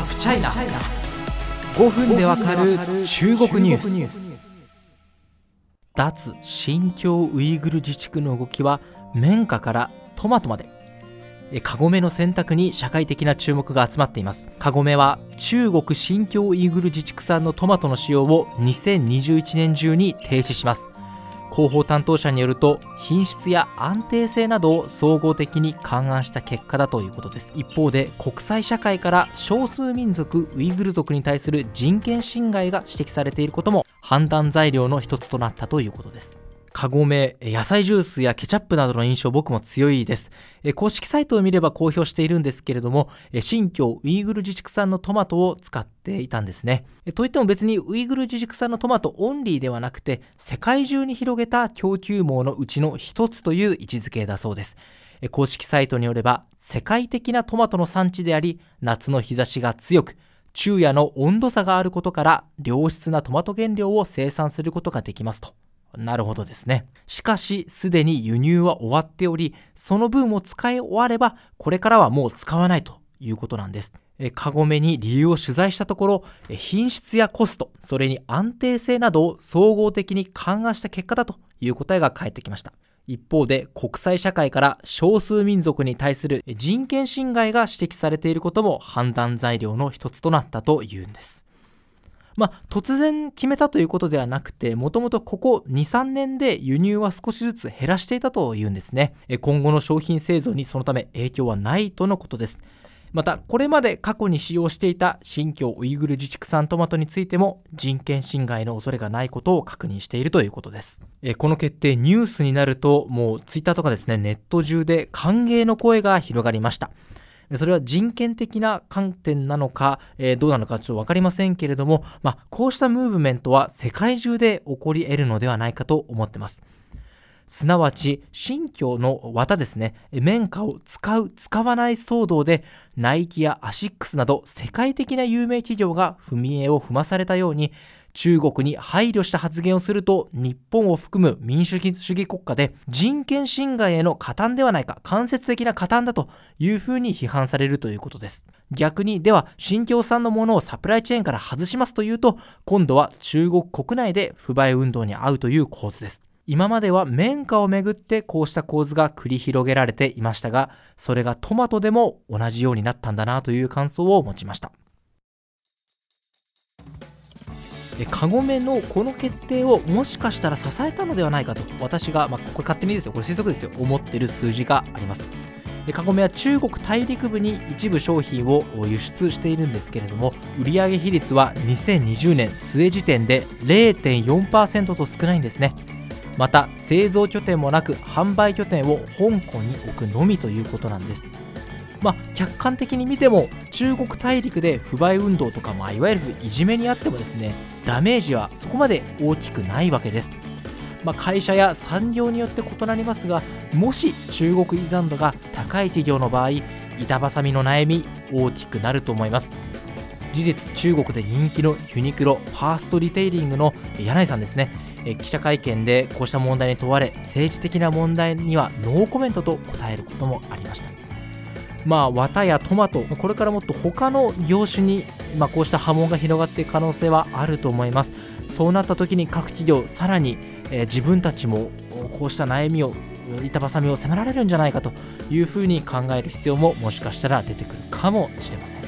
ハフチャイナ5分でわかる中国ニュース脱新疆ウイグル自治区の動きは綿花からトマトまで。カゴメの選択に社会的な注目が集まっています。カゴメは中国新疆ウイグル自治区産のトマトの使用を2021年中に停止します広報担当者によると品質や安定性などを総合的に勘案した結果だということです。一方で国際社会から少数民族ウイグル族に対する人権侵害が指摘されていることも判断材料の一つとなったということです。カゴメ、野菜ジュースやケチャップなどの印象僕も強いです。公式サイトを見れば公表しているんですけれども、新疆ウイグル自治区産のトマトを使っていたんですね。といっても別にウイグル自治区産のトマトオンリーではなくて、世界中に広げた供給網のうちの一つという位置づけだそうです。公式サイトによれば、世界的なトマトの産地であり、夏の日差しが強く、昼夜の温度差があることから、良質なトマト原料を生産することができますと。なるほどですね。しかし、すでに輸入は終わっており、その分を使い終われば、これからはもう使わないということなんです。カゴメに理由を取材したところ、品質やコスト、それに安定性などを総合的に勘案した結果だという答えが返ってきました。一方で国際社会から少数民族に対する人権侵害が指摘されていることも判断材料の一つとなったというんです。まあ、突然決めたということではなくて、もともとここ2、3年で輸入は少しずつ減らしていたというんですね。今後の商品製造にそのため影響はないとのことです。また、これまで過去に使用していた新疆ウイグル自治区産トマトについても人権侵害の恐れがないことを確認しているということです。この決定ニュースになると、もうツイッターとかですね、ネット中で歓迎の声が広がりました。それは人権的な観点なのか、えー、どうなのかちょっとわかりませんけれども、まあ、こうしたムーブメントは世界中で起こり得るのではないかと思ってます。すなわち、新疆の綿ですね、綿花を使う、使わない騒動で、ナイキやアシックスなど世界的な有名企業が踏み絵を踏まされたように、中国に配慮した発言をすると日本を含む民主主義国家で人権侵害への加担ではないか間接的な加担だというふうに批判されるということです。逆にでは新疆産のものをサプライチェーンから外しますというと今度は中国国内で不買運動に遭うという構図です。今までは綿花をめぐってこうした構図が繰り広げられていましたがそれがトマトでも同じようになったんだなという感想を持ちました。カゴメのこの決定をもしかしたら支えたのではないかと私が、まあ、これ勝手にですよ。これ推測ですよ。思ってる数字があります。カゴメは中国大陸部に一部商品を輸出しているんですけれども売上比率は2020年末時点で0.4%と少ないんですね。また製造拠点もなく販売拠点を香港に置くのみということなんです。まあ、客観的に見ても中国大陸で不買運動とか、まあ、いわゆるいじめにあってもですねダメージはそこまで大きくないわけです、まあ、会社や産業によって異なりますがもし中国依存度が高い企業の場合板挟みの悩み大きくなると思います。事実中国で人気のユニクロファーストリテイリングの柳井さんですね。記者会見でこうした問題に問われ政治的な問題にはノーコメントと答えることもありましたまあ、綿やトマト、これからもっと他の業種に、まあ、こうした波紋が広がっていく可能性はあると思います。そうなった時に各企業、さらに、え、自分たちもこうした悩みを、板挟みを迫られるんじゃないかというふうに考える必要ももしかしたら出てくるかもしれません。